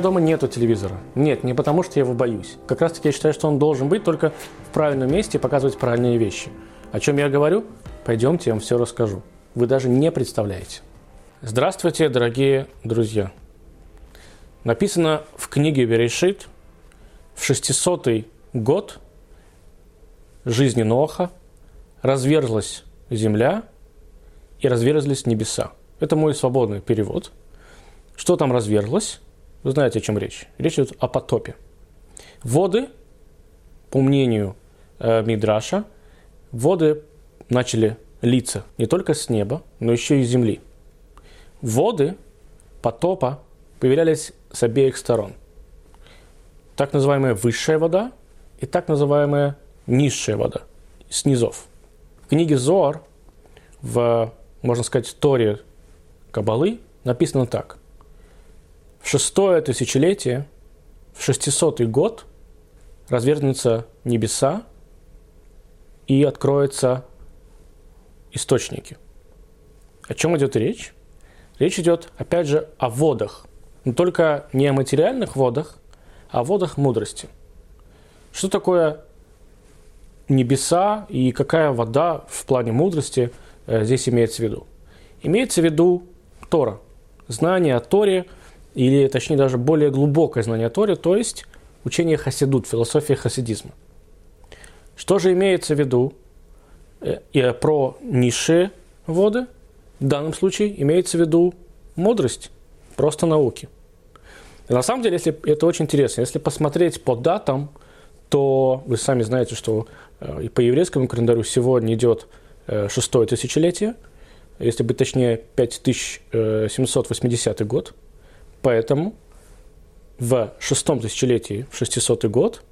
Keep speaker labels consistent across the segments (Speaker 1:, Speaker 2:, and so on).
Speaker 1: дома нету телевизора. Нет, не потому что я его боюсь. Как раз таки я считаю, что он должен быть только в правильном месте и показывать правильные вещи. О чем я говорю? Пойдемте, я вам все расскажу. Вы даже не представляете. Здравствуйте, дорогие друзья. Написано в книге Берешит в 600 год жизни Ноха разверзлась земля и разверзлись небеса. Это мой свободный перевод. Что там разверзлось? Вы знаете, о чем речь. Речь идет о потопе. Воды, по мнению э, Мидраша, воды начали литься не только с неба, но еще и с земли. Воды потопа появлялись с обеих сторон. Так называемая высшая вода и так называемая низшая вода, с низов. В книге Зоар, в, можно сказать, Торе Кабалы, написано так. В шестое тысячелетие, в 600 год, развернутся небеса и откроются источники. О чем идет речь? Речь идет, опять же, о водах. Но только не о материальных водах, а о водах мудрости. Что такое небеса и какая вода в плане мудрости э, здесь имеется в виду? Имеется в виду Тора. Знание о Торе, или точнее даже более глубокое знание о Торе, то есть учение хасидут, философия хасидизма. Что же имеется в виду э, про низшие воды? В данном случае имеется в виду мудрость, просто науки. И на самом деле, если это очень интересно, если посмотреть по датам, то вы сами знаете, что э, по еврейскому календарю сегодня идет э, шестое тысячелетие, если быть точнее, 5780 год. Поэтому в шестом тысячелетии, в 600 год,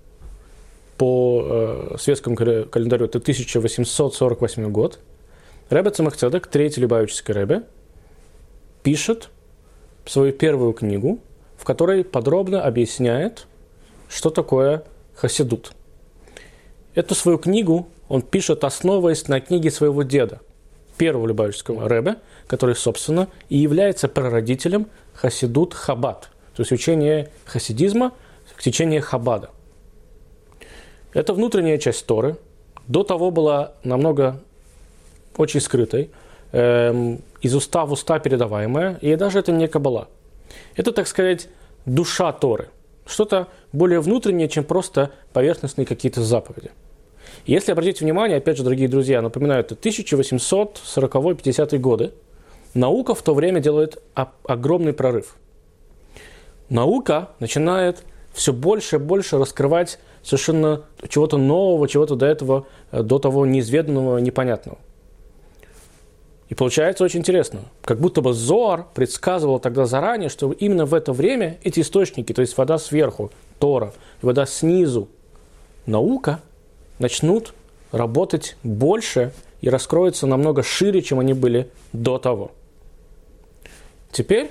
Speaker 1: по э, светскому календарю это 1848 год, Рэбе Цемахцедек, третий Любавический Рэбе, пишет свою первую книгу, в которой подробно объясняет, что такое хасидут. Эту свою книгу он пишет, основываясь на книге своего деда, первого Любавического Рэбе, который, собственно, и является прародителем хасидут хабад – то есть учение хасидизма к течению Хабада. Это внутренняя часть Торы. До того была намного очень скрытой, эм, из уста в уста передаваемая, и даже это не кабала. Это, так сказать, душа Торы. Что-то более внутреннее, чем просто поверхностные какие-то заповеди. Если обратить внимание, опять же, дорогие друзья, напоминаю, это 1840-50 годы, наука в то время делает огромный прорыв – наука начинает все больше и больше раскрывать совершенно чего-то нового, чего-то до этого, э, до того неизведанного, непонятного. И получается очень интересно. Как будто бы Зоар предсказывал тогда заранее, что именно в это время эти источники, то есть вода сверху, Тора, вода снизу, наука, начнут работать больше и раскроются намного шире, чем они были до того. Теперь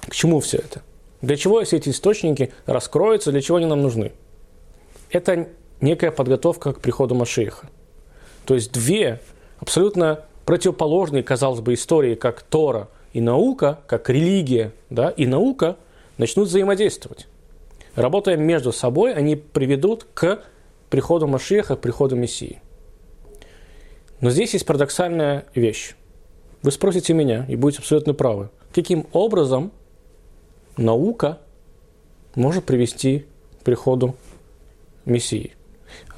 Speaker 1: к чему все это? Для чего все эти источники раскроются, для чего они нам нужны? Это некая подготовка к приходу Машииха. То есть две абсолютно противоположные, казалось бы, истории, как Тора и наука, как религия да, и наука, начнут взаимодействовать. Работая между собой, они приведут к приходу Машиеха, к приходу Мессии. Но здесь есть парадоксальная вещь. Вы спросите меня, и будете абсолютно правы, каким образом наука может привести к приходу Мессии.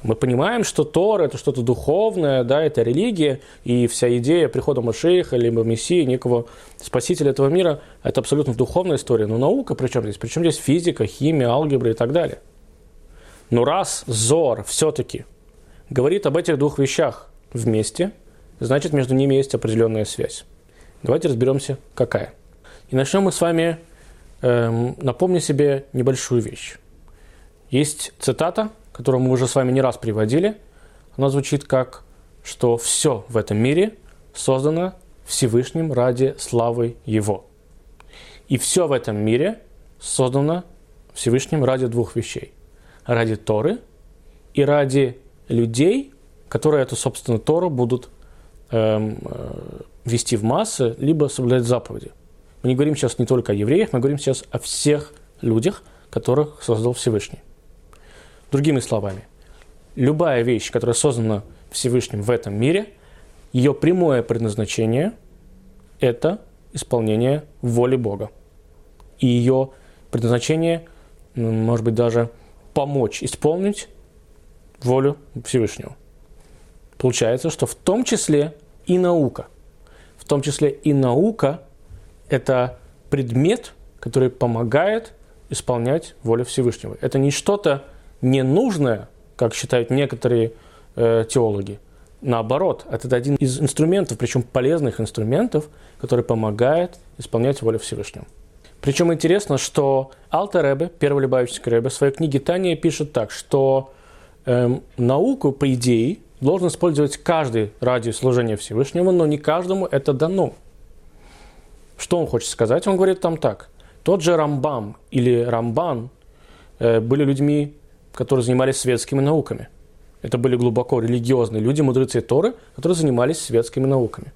Speaker 1: Мы понимаем, что Тор – это что-то духовное, да, это религия, и вся идея прихода Машеиха, либо Мессии, некого спасителя этого мира – это абсолютно духовная история. Но наука причем здесь? Причем здесь физика, химия, алгебра и так далее. Но раз Зор все-таки говорит об этих двух вещах вместе, значит, между ними есть определенная связь. Давайте разберемся, какая. И начнем мы с вами эм, напомню себе небольшую вещь. Есть цитата, которую мы уже с вами не раз приводили. Она звучит как, что все в этом мире создано Всевышним ради славы Его. И все в этом мире создано Всевышним ради двух вещей. Ради Торы и ради людей, которые эту, собственно, Тору будут вести в массы, либо соблюдать заповеди. Мы не говорим сейчас не только о евреях, мы говорим сейчас о всех людях, которых создал Всевышний. Другими словами, любая вещь, которая создана Всевышним в этом мире, ее прямое предназначение – это исполнение воли Бога. И ее предназначение, может быть, даже помочь исполнить волю Всевышнего. Получается, что в том числе и наука. В том числе и наука – это предмет, который помогает исполнять волю Всевышнего. Это не что-то ненужное, как считают некоторые э, теологи. Наоборот, это один из инструментов, причем полезных инструментов, который помогает исполнять волю Всевышнего. Причем интересно, что Алта Ребе, первый Любавический Ребе, в своей книге Тания пишет так, что эм, науку, по идее, должен использовать каждый ради служения Всевышнему, но не каждому это дано. Что он хочет сказать? Он говорит там так. Тот же Рамбам или Рамбан э, были людьми, которые занимались светскими науками. Это были глубоко религиозные люди, мудрецы Торы, которые занимались светскими науками.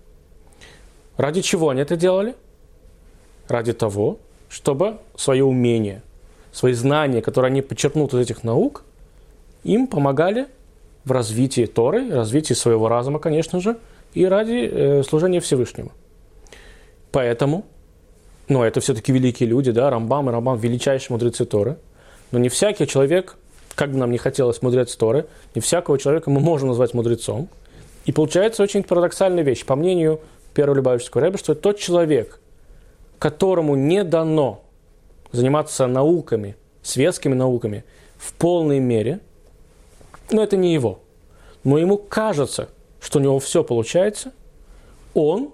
Speaker 1: Ради чего они это делали? Ради того, чтобы свое умение, свои знания, которые они подчеркнут из этих наук, им помогали в развитии Торы, развитии своего разума, конечно же, и ради э, служения Всевышнему. Поэтому, ну, это все-таки великие люди, да, Рамбам и Рамбам – величайшие мудрецы Торы, но не всякий человек, как бы нам не хотелось мудрец Торы, не всякого человека мы можем назвать мудрецом. И получается очень парадоксальная вещь. По мнению первого Любавического рэба, что тот человек, которому не дано заниматься науками, светскими науками в полной мере, но это не его. Но ему кажется, что у него все получается, он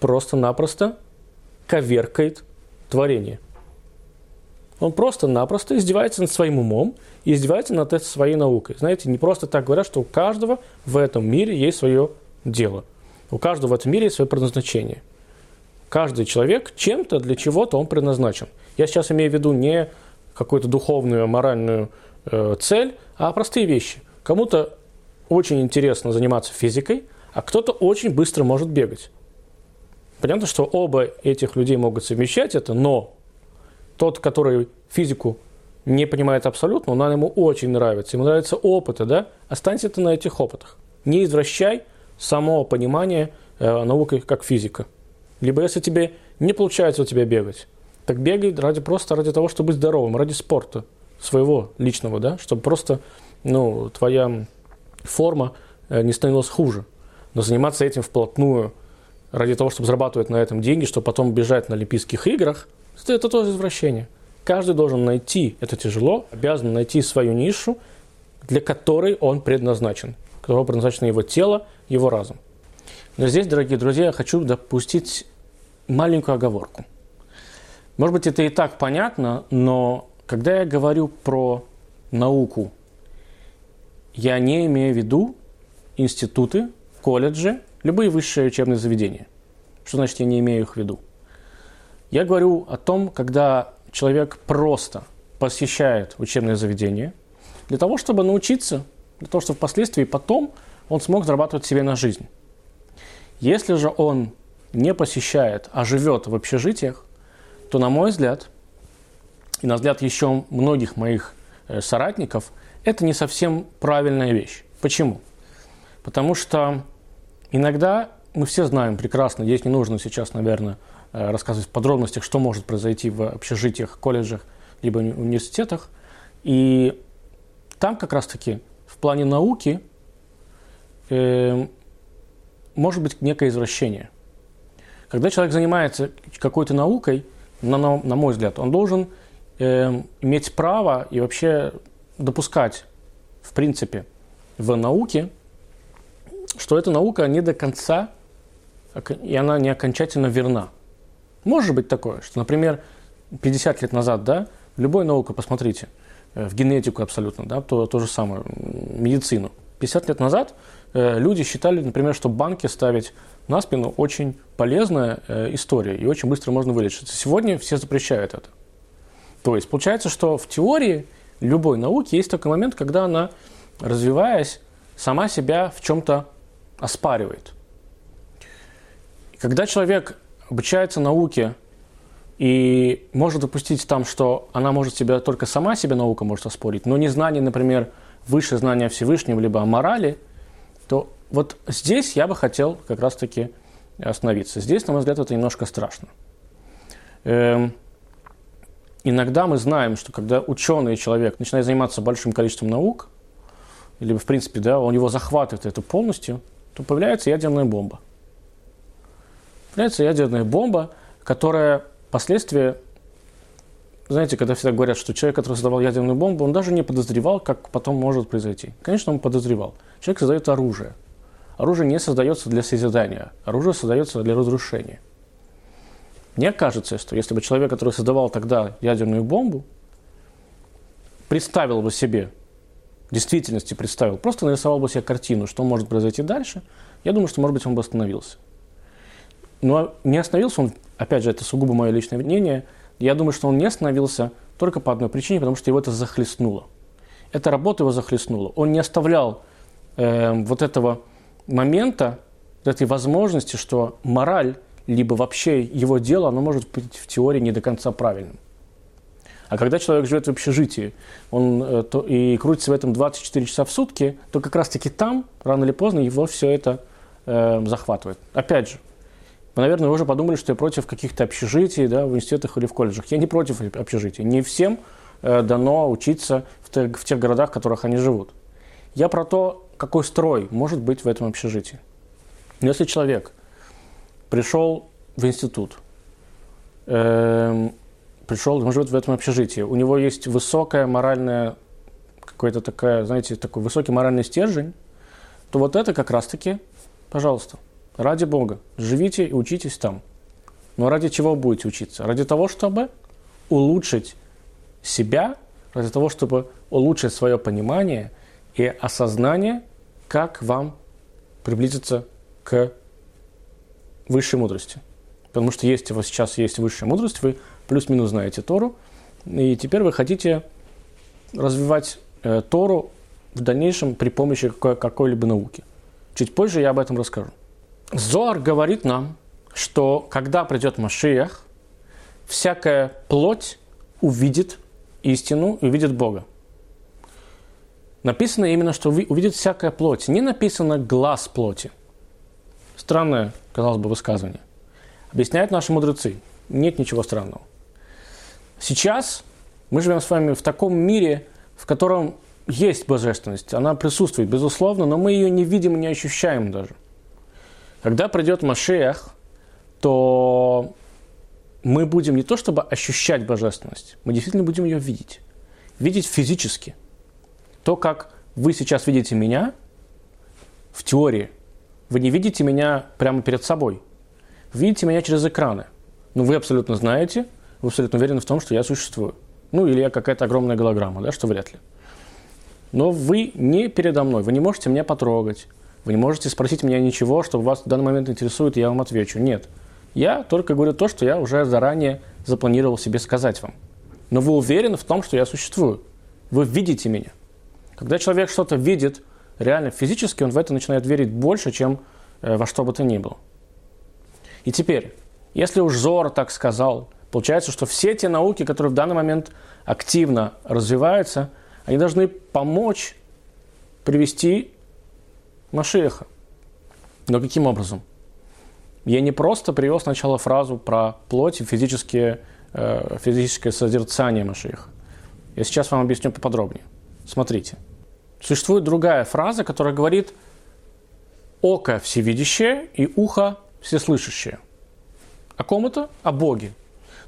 Speaker 1: просто-напросто коверкает творение. Он просто-напросто издевается над своим умом и издевается над своей наукой. Знаете, не просто так говорят, что у каждого в этом мире есть свое дело. У каждого в этом мире есть свое предназначение. Каждый человек чем-то для чего-то он предназначен. Я сейчас имею в виду не какую-то духовную, моральную э, цель, а простые вещи. Кому-то очень интересно заниматься физикой, а кто-то очень быстро может бегать. Понятно, что оба этих людей могут совмещать это, но тот, который физику не понимает абсолютно, но она ему очень нравится, ему нравятся опыты, да, останься ты на этих опытах. Не извращай само понимание э, науки как физика. Либо если тебе не получается у тебя бегать, так бегай ради, просто ради того, чтобы быть здоровым, ради спорта своего личного, да, чтобы просто ну, твоя форма э, не становилась хуже. Но заниматься этим вплотную ради того, чтобы зарабатывать на этом деньги, чтобы потом бежать на Олимпийских играх, это тоже извращение. Каждый должен найти, это тяжело, обязан найти свою нишу, для которой он предназначен, которого предназначено его тело, его разум. Но здесь, дорогие друзья, я хочу допустить маленькую оговорку. Может быть, это и так понятно, но когда я говорю про науку, я не имею в виду институты, колледжи, любые высшие учебные заведения. Что значит я не имею их в виду? Я говорю о том, когда человек просто посещает учебное заведение для того, чтобы научиться, для того, чтобы впоследствии потом он смог зарабатывать себе на жизнь. Если же он не посещает, а живет в общежитиях, то, на мой взгляд, и на взгляд еще многих моих э, соратников, это не совсем правильная вещь. Почему? Потому что иногда мы все знаем прекрасно, здесь не нужно сейчас, наверное, э, рассказывать в подробностях, что может произойти в общежитиях, колледжах, либо университетах. И там как раз-таки в плане науки э, может быть некое извращение. Когда человек занимается какой-то наукой, на, на, на мой взгляд, он должен э, иметь право и вообще допускать, в принципе, в науке, что эта наука не до конца, и она не окончательно верна. Может быть такое, что, например, 50 лет назад, да, любой наука, посмотрите, э, в генетику абсолютно, да, то, то же самое, медицину. 50 лет назад э, люди считали, например, что банки ставить на спину очень полезная э, история и очень быстро можно вылечиться. Сегодня все запрещают это. То есть получается, что в теории любой науки есть такой момент, когда она, развиваясь, сама себя в чем-то оспаривает. И когда человек обучается науке и можно допустить там, что она может себя, только сама себе наука может оспорить, но незнание, например, выше знания Всевышнего, либо о морали, то вот здесь я бы хотел как раз-таки остановиться. Здесь, на мой взгляд, это немножко страшно. Эм, иногда мы знаем, что когда ученый человек начинает заниматься большим количеством наук, или, в принципе, да, он его захватывает это полностью, то появляется ядерная бомба. Появляется ядерная бомба, которая впоследствии, знаете, когда всегда говорят, что человек, который создавал ядерную бомбу, он даже не подозревал, как потом может произойти. Конечно, он подозревал. Человек создает оружие. Оружие не создается для созидания, оружие создается для разрушения. Мне кажется, что если бы человек, который создавал тогда ядерную бомбу, представил бы себе, в действительности представил, просто нарисовал бы себе картину, что может произойти дальше, я думаю, что, может быть, он бы остановился. Но не остановился он, опять же, это сугубо мое личное мнение, я думаю, что он не остановился только по одной причине, потому что его это захлестнуло. Эта работа его захлестнула. Он не оставлял э, вот этого момента, этой возможности, что мораль, либо вообще его дело, оно может быть в теории не до конца правильным. А когда человек живет в общежитии он, э, то, и крутится в этом 24 часа в сутки, то как раз-таки там, рано или поздно, его все это э, захватывает. Опять же, вы, наверное, уже подумали, что я против каких-то общежитий да, в институтах или в колледжах. Я не против общежитий. Не всем э, дано учиться в, те, в тех городах, в которых они живут. Я про то, какой строй может быть в этом общежитии. Если человек пришел в институт, э, пришел, он живет в этом общежитии, у него есть высокая моральная, какой-то такая, знаете, такой высокий моральный стержень, то вот это как раз-таки, пожалуйста, ради Бога, живите и учитесь там. Но ради чего будете учиться? Ради того, чтобы улучшить себя, ради того, чтобы улучшить свое понимание – и осознание, как вам приблизиться к высшей мудрости. Потому что есть у вас сейчас есть высшая мудрость, вы плюс-минус знаете Тору, и теперь вы хотите развивать э, Тору в дальнейшем при помощи какой- какой-либо науки. Чуть позже я об этом расскажу. Зоар говорит нам, что когда придет Машиях, всякая плоть увидит истину и увидит Бога написано именно, что увидит всякая плоть. Не написано глаз плоти. Странное, казалось бы, высказывание. Объясняют наши мудрецы. Нет ничего странного. Сейчас мы живем с вами в таком мире, в котором есть божественность. Она присутствует, безусловно, но мы ее не видим и не ощущаем даже. Когда придет Машех, то мы будем не то чтобы ощущать божественность, мы действительно будем ее видеть. Видеть физически – то, как вы сейчас видите меня в теории, вы не видите меня прямо перед собой. Видите меня через экраны. Но вы абсолютно знаете, вы абсолютно уверены в том, что я существую. Ну, или я какая-то огромная голограмма, да, что вряд ли. Но вы не передо мной, вы не можете меня потрогать, вы не можете спросить меня ничего, что вас в данный момент интересует, и я вам отвечу. Нет. Я только говорю то, что я уже заранее запланировал себе сказать вам. Но вы уверены в том, что я существую. Вы видите меня. Когда человек что-то видит реально физически, он в это начинает верить больше, чем э, во что бы то ни было. И теперь, если уж Зор так сказал, получается, что все те науки, которые в данный момент активно развиваются, они должны помочь привести Машеха. Но каким образом? Я не просто привел сначала фразу про плоть и физические, э, физическое созерцание Машеха. Я сейчас вам объясню поподробнее. Смотрите. Существует другая фраза, которая говорит «око всевидящее и ухо всеслышащее». О ком это? О Боге.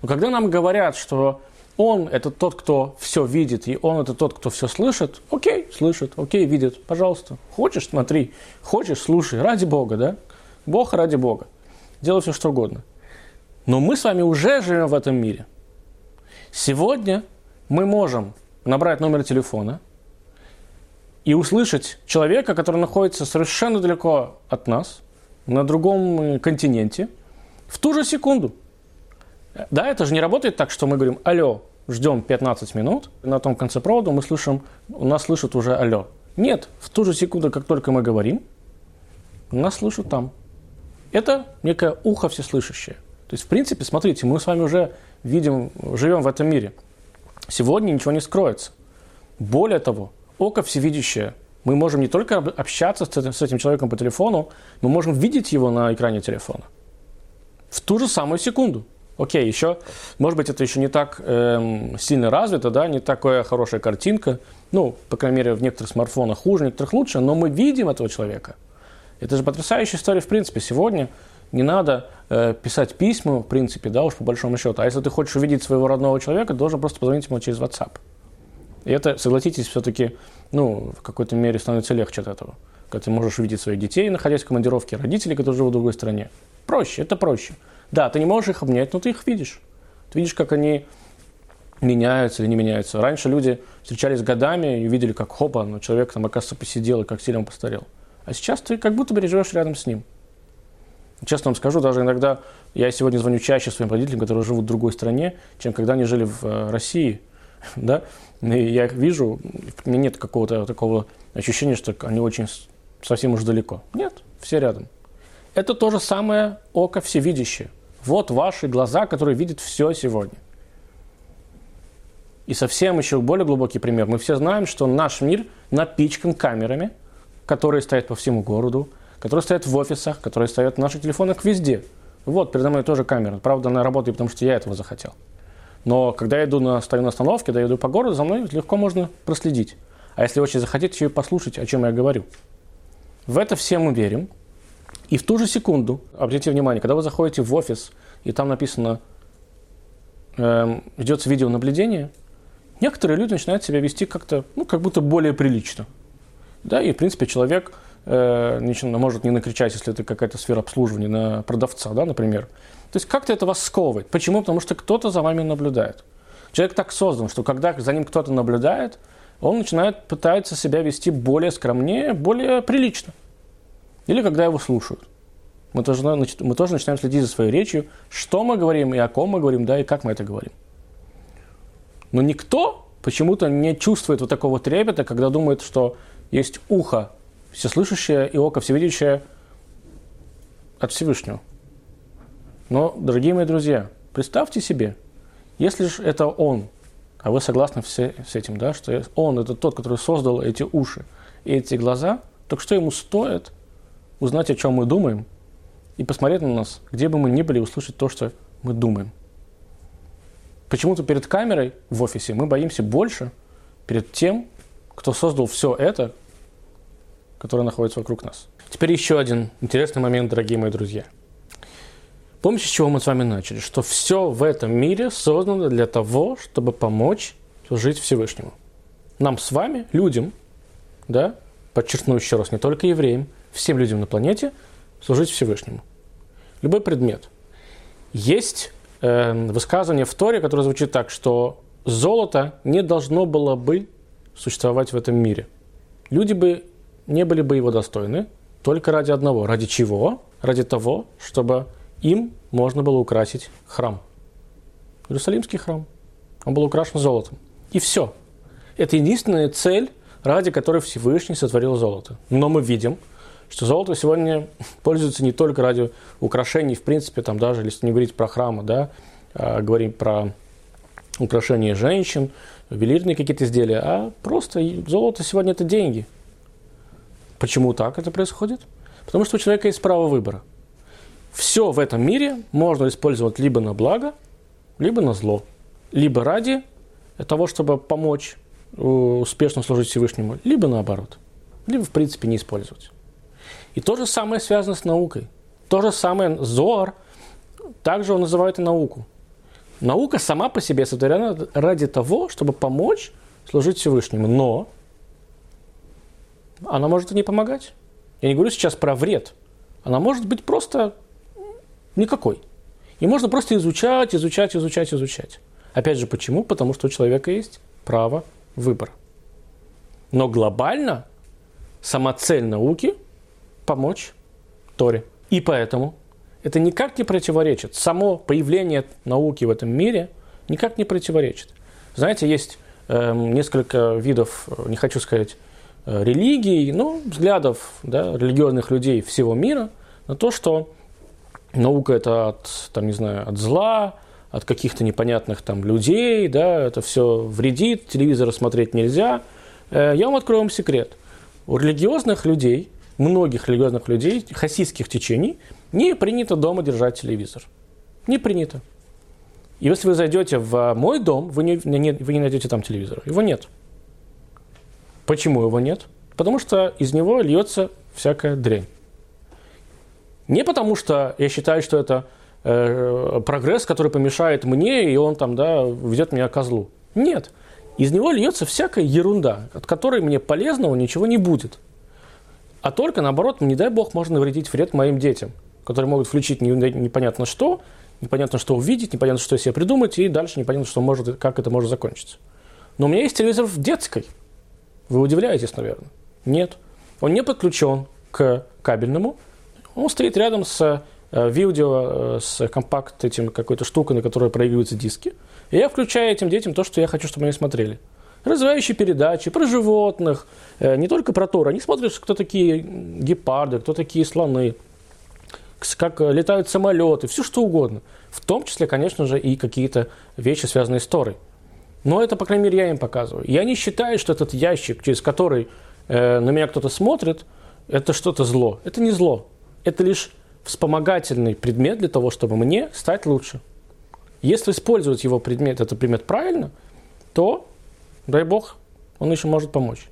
Speaker 1: Но когда нам говорят, что Он – это тот, кто все видит, и Он – это тот, кто все слышит, окей, слышит, окей, видит, пожалуйста. Хочешь – смотри, хочешь – слушай, ради Бога, да? Бог ради Бога. Делай все, что угодно. Но мы с вами уже живем в этом мире. Сегодня мы можем набрать номер телефона – и услышать человека, который находится совершенно далеко от нас, на другом э, континенте, в ту же секунду. Да, это же не работает так, что мы говорим «Алло, ждем 15 минут», на том конце провода мы слышим, у нас слышат уже «Алло». Нет, в ту же секунду, как только мы говорим, нас слышат там. Это некое ухо всеслышащее. То есть, в принципе, смотрите, мы с вами уже видим, живем в этом мире. Сегодня ничего не скроется. Более того, око всевидящее. Мы можем не только общаться с этим, человеком по телефону, мы можем видеть его на экране телефона. В ту же самую секунду. Окей, еще, может быть, это еще не так эм, сильно развито, да, не такая хорошая картинка. Ну, по крайней мере, в некоторых смартфонах хуже, в некоторых лучше, но мы видим этого человека. Это же потрясающая история, в принципе. Сегодня не надо э, писать письма, в принципе, да, уж по большому счету. А если ты хочешь увидеть своего родного человека, должен просто позвонить ему через WhatsApp. И это, согласитесь, все-таки, ну, в какой-то мере становится легче от этого. Когда ты можешь увидеть своих детей, находясь в командировке, родителей, которые живут в другой стране. Проще, это проще. Да, ты не можешь их обнять, но ты их видишь. Ты видишь, как они меняются или не меняются. Раньше люди встречались годами и видели, как хопа, но человек там, оказывается, посидел и как сильно он постарел. А сейчас ты как будто бы живешь рядом с ним. Честно вам скажу, даже иногда я сегодня звоню чаще своим родителям, которые живут в другой стране, чем когда они жили в э, России. Да? И я их вижу, у меня нет какого-то такого ощущения, что они очень совсем уж далеко. Нет, все рядом. Это то же самое око всевидящее. Вот ваши глаза, которые видят все сегодня. И совсем еще более глубокий пример. Мы все знаем, что наш мир напичкан камерами, которые стоят по всему городу, которые стоят в офисах, которые стоят в наших телефонах везде. Вот, передо мной тоже камера. Правда, она работает, потому что я этого захотел. Но когда я иду на, стою на остановке, да, я иду по городу, за мной легко можно проследить. А если очень захотите, еще и послушать, о чем я говорю. В это все мы верим. И в ту же секунду, обратите внимание, когда вы заходите в офис, и там написано э, «ведется видеонаблюдение», некоторые люди начинают себя вести как-то, ну, как будто более прилично. Да, и, в принципе, человек может не накричать, если это какая-то сфера обслуживания на продавца, да, например. То есть как-то это вас сковывает. Почему? Потому что кто-то за вами наблюдает. Человек так создан, что когда за ним кто-то наблюдает, он начинает, пытается себя вести более скромнее, более прилично. Или когда его слушают. Мы тоже, мы тоже начинаем следить за своей речью, что мы говорим и о ком мы говорим, да, и как мы это говорим. Но никто почему-то не чувствует вот такого трепета, когда думает, что есть ухо всеслышащее и око всевидящее от Всевышнего. Но, дорогие мои друзья, представьте себе, если же это Он, а вы согласны все, с этим, да, что Он – это тот, который создал эти уши и эти глаза, так что ему стоит узнать, о чем мы думаем, и посмотреть на нас, где бы мы ни были, услышать то, что мы думаем. Почему-то перед камерой в офисе мы боимся больше перед тем, кто создал все это, которое находится вокруг нас. Теперь еще один интересный момент, дорогие мои друзья. Помните, с чего мы с вами начали? Что все в этом мире создано для того, чтобы помочь служить Всевышнему. Нам с вами, людям, да, подчеркну еще раз, не только евреям, всем людям на планете служить Всевышнему. Любой предмет. Есть э, высказывание в Торе, которое звучит так, что золото не должно было бы существовать в этом мире. Люди бы не были бы его достойны только ради одного. Ради чего? Ради того, чтобы им можно было украсить храм. Иерусалимский храм. Он был украшен золотом. И все. Это единственная цель, ради которой Всевышний сотворил золото. Но мы видим, что золото сегодня пользуется не только ради украшений, в принципе, там даже, если не говорить про храмы, да, а говорим про украшения женщин, ювелирные какие-то изделия, а просто золото сегодня это деньги. Почему так это происходит? Потому что у человека есть право выбора. Все в этом мире можно использовать либо на благо, либо на зло. Либо ради того, чтобы помочь э, успешно служить Всевышнему, либо наоборот. Либо, в принципе, не использовать. И то же самое связано с наукой. То же самое Зоар, также он называет и науку. Наука сама по себе сотворена ради того, чтобы помочь служить Всевышнему. Но она может и не помогать. Я не говорю сейчас про вред. Она может быть просто никакой. И можно просто изучать, изучать, изучать, изучать. Опять же, почему? Потому что у человека есть право выбора. Но глобально сама цель науки – помочь Торе. И поэтому это никак не противоречит. Само появление науки в этом мире никак не противоречит. Знаете, есть э, несколько видов, не хочу сказать, э, религий, но взглядов да, религиозных людей всего мира на то, что наука это от, там, не знаю, от зла, от каких-то непонятных там людей, да, это все вредит, телевизор смотреть нельзя. Э, я вам открою вам секрет. У религиозных людей, многих религиозных людей, хасидских течений, не принято дома держать телевизор. Не принято. И если вы зайдете в мой дом, вы не, не, вы не найдете там телевизора. Его нет. Почему его нет? Потому что из него льется всякая дрянь. Не потому что я считаю, что это э, прогресс, который помешает мне, и он там, да, ведет меня козлу. Нет. Из него льется всякая ерунда, от которой мне полезного ничего не будет. А только наоборот, не дай бог, можно навредить вред моим детям, которые могут включить непонятно что, непонятно что увидеть, непонятно что себе придумать, и дальше непонятно, что может, как это может закончиться. Но у меня есть телевизор в детской. Вы удивляетесь, наверное. Нет. Он не подключен к кабельному. Он стоит рядом с э, видео, э, с компакт этим какой-то штукой, на которой проигрываются диски. И я включаю этим детям то, что я хочу, чтобы они смотрели. Развивающие передачи про животных, э, не только про Тор. Они смотрят, кто такие гепарды, кто такие слоны, как летают самолеты, все что угодно. В том числе, конечно же, и какие-то вещи, связанные с Торой. Но это, по крайней мере, я им показываю. Я не считаю, что этот ящик, через который э, на меня кто-то смотрит, это что-то зло. Это не зло. Это лишь вспомогательный предмет для того, чтобы мне стать лучше. Если использовать его предмет, этот предмет правильно, то, дай бог, он еще может помочь.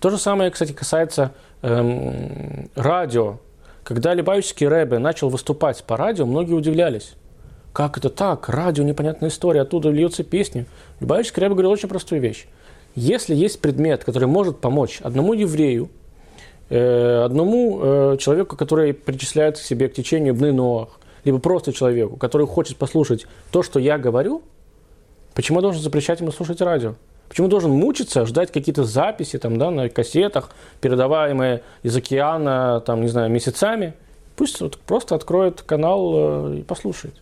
Speaker 1: То же самое, кстати, касается эм, радио. Когда Либаевский Рэбе начал выступать по радио, многие удивлялись. Как это так? Радио, непонятная история, оттуда льется песни. Любавичский Рэбе говорил очень простую вещь. Если есть предмет, который может помочь одному еврею, э, одному э, человеку, который причисляет к себе к течению Бны Ноах, либо просто человеку, который хочет послушать то, что я говорю, почему я должен запрещать ему слушать радио? Почему должен мучиться, ждать какие-то записи там, да, на кассетах, передаваемые из океана, там, не знаю, месяцами? Пусть вот просто откроет канал э, и послушает.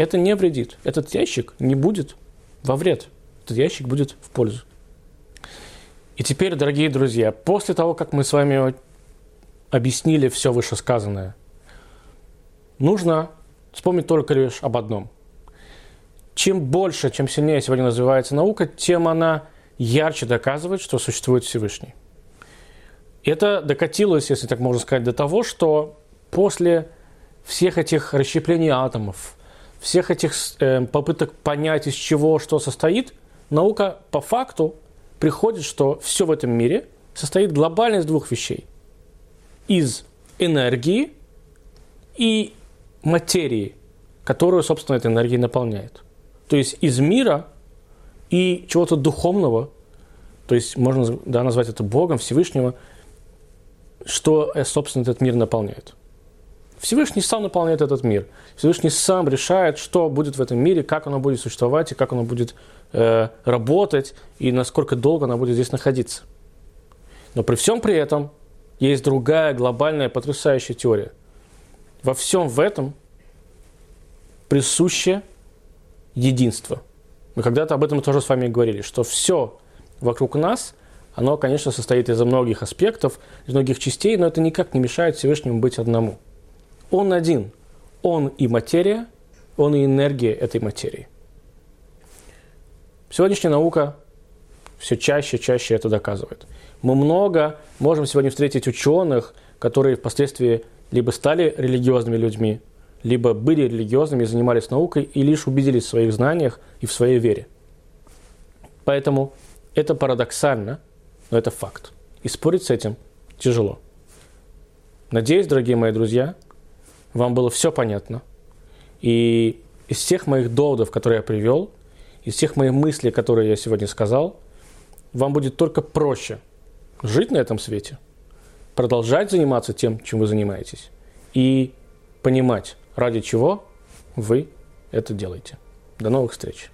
Speaker 1: Это не вредит. Этот ящик не будет во вред. Этот ящик будет в пользу. И теперь, дорогие друзья, после того, как мы с вами объяснили все вышесказанное, нужно вспомнить только лишь об одном. Чем больше, чем сильнее сегодня развивается наука, тем она ярче доказывает, что существует Всевышний. Это докатилось, если так можно сказать, до того, что после всех этих расщеплений атомов, всех этих э, попыток понять, из чего что состоит, наука по факту приходит, что все в этом мире состоит глобально из двух вещей. Из энергии и материи, которую, собственно, эта энергия наполняет. То есть из мира и чего-то духовного, то есть можно да, назвать это Богом, Всевышнего, что, э, собственно, этот мир наполняет. Всевышний сам наполняет этот мир. Всевышний сам решает, что будет в этом мире, как оно будет существовать и как оно будет э, работать и насколько долго оно будет здесь находиться. Но при всем при этом есть другая глобальная потрясающая теория. Во всем в этом присуще единство. Мы когда-то об этом тоже с вами говорили, что все вокруг нас, оно, конечно, состоит из многих аспектов, из многих частей, но это никак не мешает Всевышнему быть одному – он один. Он и материя, он и энергия этой материи. Сегодняшняя наука все чаще и чаще это доказывает. Мы много можем сегодня встретить ученых, которые впоследствии либо стали религиозными людьми, либо были религиозными, занимались наукой и лишь убедились в своих знаниях и в своей вере. Поэтому это парадоксально, но это факт. И спорить с этим тяжело. Надеюсь, дорогие мои друзья, вам было все понятно. И из всех моих доводов, которые я привел, из всех моих мыслей, которые я сегодня сказал, вам будет только проще жить на этом свете, продолжать заниматься тем, чем вы занимаетесь, и понимать, ради чего вы это делаете. До новых встреч!